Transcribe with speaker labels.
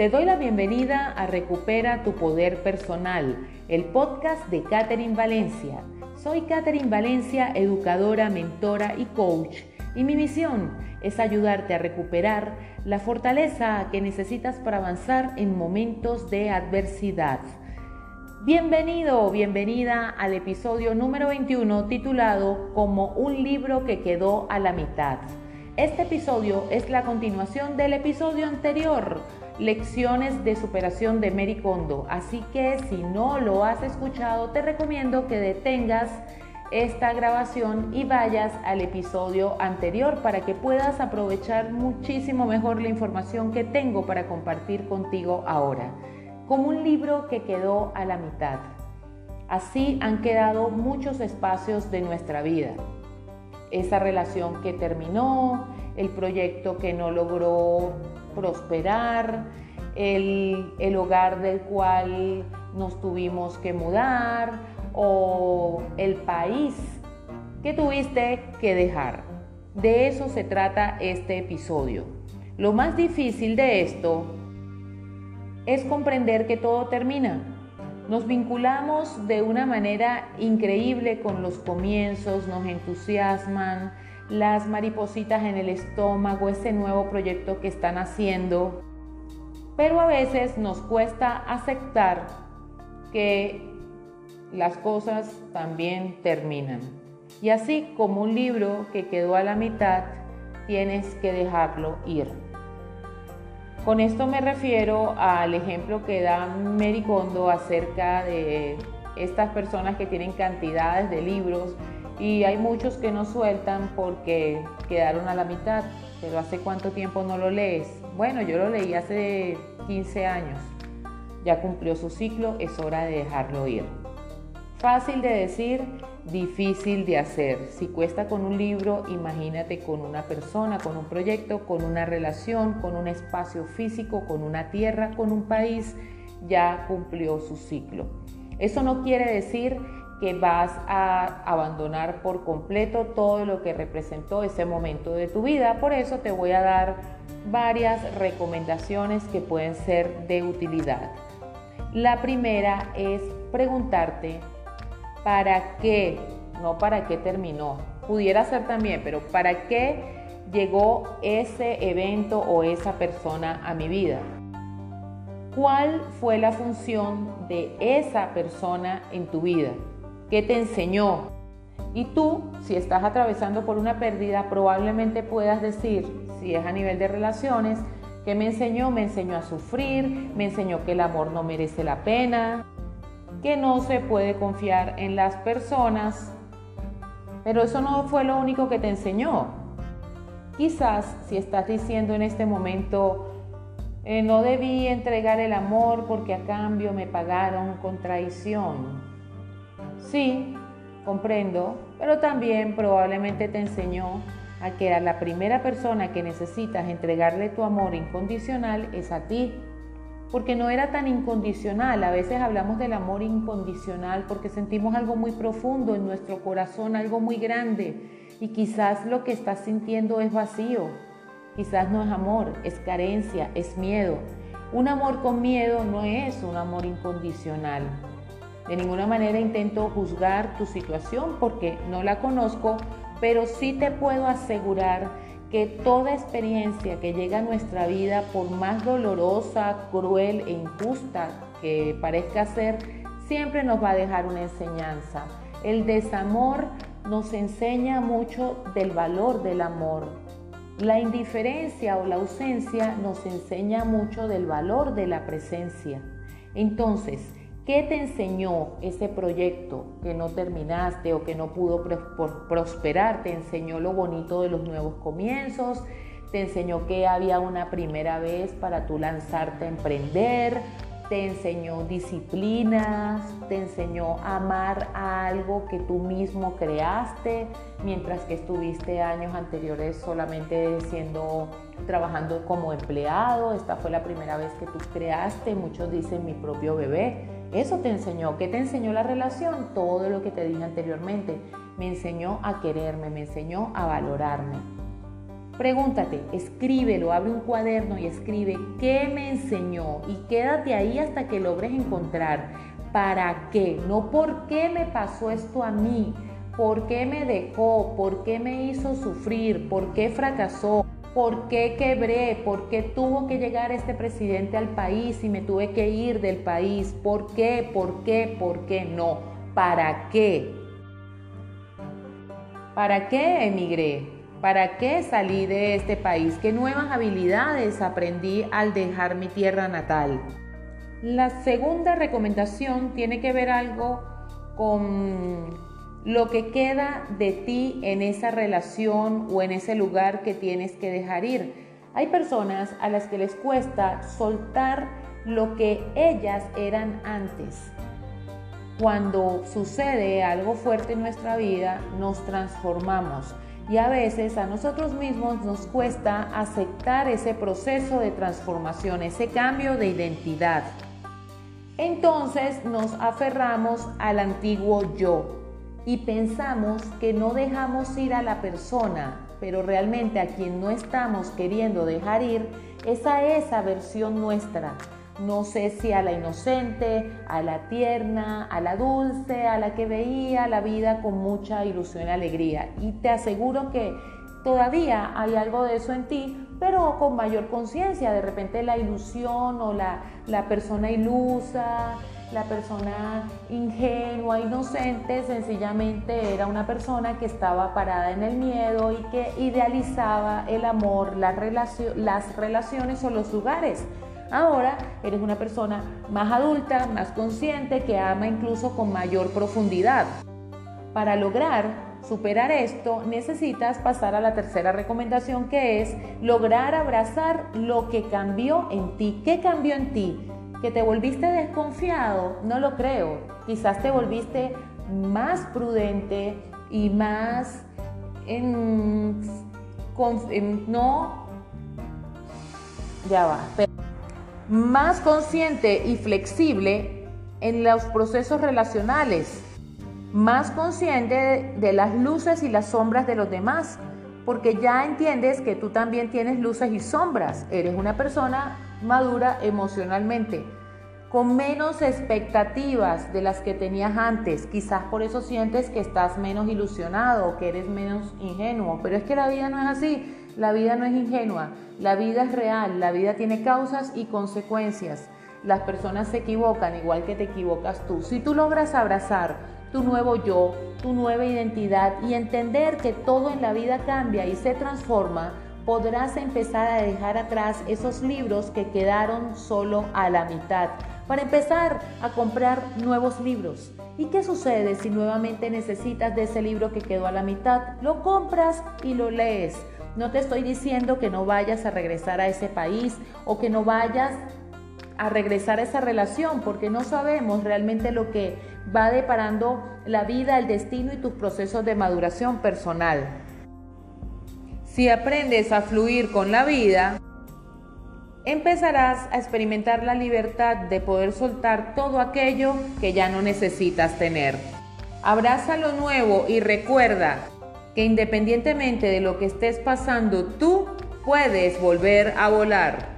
Speaker 1: Te doy la bienvenida a Recupera tu Poder Personal, el podcast de Catherine Valencia. Soy Catherine Valencia, educadora, mentora y coach, y mi misión es ayudarte a recuperar la fortaleza que necesitas para avanzar en momentos de adversidad. Bienvenido o bienvenida al episodio número 21 titulado Como un libro que quedó a la mitad. Este episodio es la continuación del episodio anterior lecciones de superación de Mary Kondo. Así que si no lo has escuchado, te recomiendo que detengas esta grabación y vayas al episodio anterior para que puedas aprovechar muchísimo mejor la información que tengo para compartir contigo ahora, como un libro que quedó a la mitad. Así han quedado muchos espacios de nuestra vida. Esa relación que terminó, el proyecto que no logró prosperar, el, el hogar del cual nos tuvimos que mudar o el país que tuviste que dejar. De eso se trata este episodio. Lo más difícil de esto es comprender que todo termina. Nos vinculamos de una manera increíble con los comienzos, nos entusiasman, las maripositas en el estómago, ese nuevo proyecto que están haciendo. Pero a veces nos cuesta aceptar que las cosas también terminan. Y así como un libro que quedó a la mitad, tienes que dejarlo ir. Con esto me refiero al ejemplo que da Mary Kondo acerca de estas personas que tienen cantidades de libros y hay muchos que no sueltan porque quedaron a la mitad. Pero ¿hace cuánto tiempo no lo lees? Bueno, yo lo leí hace 15 años. Ya cumplió su ciclo, es hora de dejarlo ir. Fácil de decir, difícil de hacer. Si cuesta con un libro, imagínate con una persona, con un proyecto, con una relación, con un espacio físico, con una tierra, con un país, ya cumplió su ciclo. Eso no quiere decir que vas a abandonar por completo todo lo que representó ese momento de tu vida. Por eso te voy a dar varias recomendaciones que pueden ser de utilidad. La primera es preguntarte para qué, no para qué terminó. Pudiera ser también, pero para qué llegó ese evento o esa persona a mi vida. ¿Cuál fue la función de esa persona en tu vida? ¿Qué te enseñó? Y tú, si estás atravesando por una pérdida, probablemente puedas decir, si es a nivel de relaciones, ¿qué me enseñó? Me enseñó a sufrir, me enseñó que el amor no merece la pena, que no se puede confiar en las personas. Pero eso no fue lo único que te enseñó. Quizás si estás diciendo en este momento, eh, no debí entregar el amor porque a cambio me pagaron con traición. Sí, comprendo, pero también probablemente te enseñó a que a la primera persona que necesitas entregarle tu amor incondicional es a ti. Porque no era tan incondicional. A veces hablamos del amor incondicional porque sentimos algo muy profundo en nuestro corazón, algo muy grande. Y quizás lo que estás sintiendo es vacío. Quizás no es amor, es carencia, es miedo. Un amor con miedo no es un amor incondicional. De ninguna manera intento juzgar tu situación porque no la conozco, pero sí te puedo asegurar que toda experiencia que llega a nuestra vida, por más dolorosa, cruel e injusta que parezca ser, siempre nos va a dejar una enseñanza. El desamor nos enseña mucho del valor del amor. La indiferencia o la ausencia nos enseña mucho del valor de la presencia. Entonces, ¿Qué te enseñó ese proyecto que no terminaste o que no pudo prosperar? ¿Te enseñó lo bonito de los nuevos comienzos? ¿Te enseñó que había una primera vez para tú lanzarte a emprender? ¿Te enseñó disciplinas? ¿Te enseñó amar a algo que tú mismo creaste mientras que estuviste años anteriores solamente siendo trabajando como empleado? Esta fue la primera vez que tú creaste, muchos dicen mi propio bebé eso te enseñó. ¿Qué te enseñó la relación? Todo lo que te dije anteriormente. Me enseñó a quererme, me enseñó a valorarme. Pregúntate, escríbelo, abre un cuaderno y escribe qué me enseñó y quédate ahí hasta que logres encontrar para qué, no por qué me pasó esto a mí, por qué me dejó, por qué me hizo sufrir, por qué fracasó. ¿Por qué quebré? ¿Por qué tuvo que llegar este presidente al país y me tuve que ir del país? ¿Por qué? ¿Por qué? ¿Por qué no? ¿Para qué? ¿Para qué emigré? ¿Para qué salí de este país? ¿Qué nuevas habilidades aprendí al dejar mi tierra natal? La segunda recomendación tiene que ver algo con lo que queda de ti en esa relación o en ese lugar que tienes que dejar ir. Hay personas a las que les cuesta soltar lo que ellas eran antes. Cuando sucede algo fuerte en nuestra vida, nos transformamos y a veces a nosotros mismos nos cuesta aceptar ese proceso de transformación, ese cambio de identidad. Entonces nos aferramos al antiguo yo, y pensamos que no dejamos ir a la persona, pero realmente a quien no estamos queriendo dejar ir es a esa versión nuestra. No sé si a la inocente, a la tierna, a la dulce, a la que veía la vida con mucha ilusión y alegría. Y te aseguro que todavía hay algo de eso en ti, pero con mayor conciencia. De repente la ilusión o la, la persona ilusa, la persona ingenua, inocente, sencillamente era una persona que estaba parada en el miedo y que idealizaba el amor, las, las relaciones o los lugares. Ahora eres una persona más adulta, más consciente, que ama incluso con mayor profundidad. Para lograr superar esto, necesitas pasar a la tercera recomendación que es lograr abrazar lo que cambió en ti. ¿Qué cambió en ti? ¿Que te volviste desconfiado? No lo creo. Quizás te volviste más prudente y más no ya va, más consciente y flexible en los procesos relacionales, más consciente de las luces y las sombras de los demás, porque ya entiendes que tú también tienes luces y sombras, eres una persona madura emocionalmente, con menos expectativas de las que tenías antes. Quizás por eso sientes que estás menos ilusionado, que eres menos ingenuo, pero es que la vida no es así. La vida no es ingenua, la vida es real, la vida tiene causas y consecuencias. Las personas se equivocan igual que te equivocas tú. Si tú logras abrazar tu nuevo yo, tu nueva identidad y entender que todo en la vida cambia y se transforma, podrás empezar a dejar atrás esos libros que quedaron solo a la mitad, para empezar a comprar nuevos libros. ¿Y qué sucede si nuevamente necesitas de ese libro que quedó a la mitad? Lo compras y lo lees. No te estoy diciendo que no vayas a regresar a ese país o que no vayas a regresar a esa relación, porque no sabemos realmente lo que va deparando la vida, el destino y tus procesos de maduración personal. Si aprendes a fluir con la vida, empezarás a experimentar la libertad de poder soltar todo aquello que ya no necesitas tener. Abraza lo nuevo y recuerda que independientemente de lo que estés pasando, tú puedes volver a volar.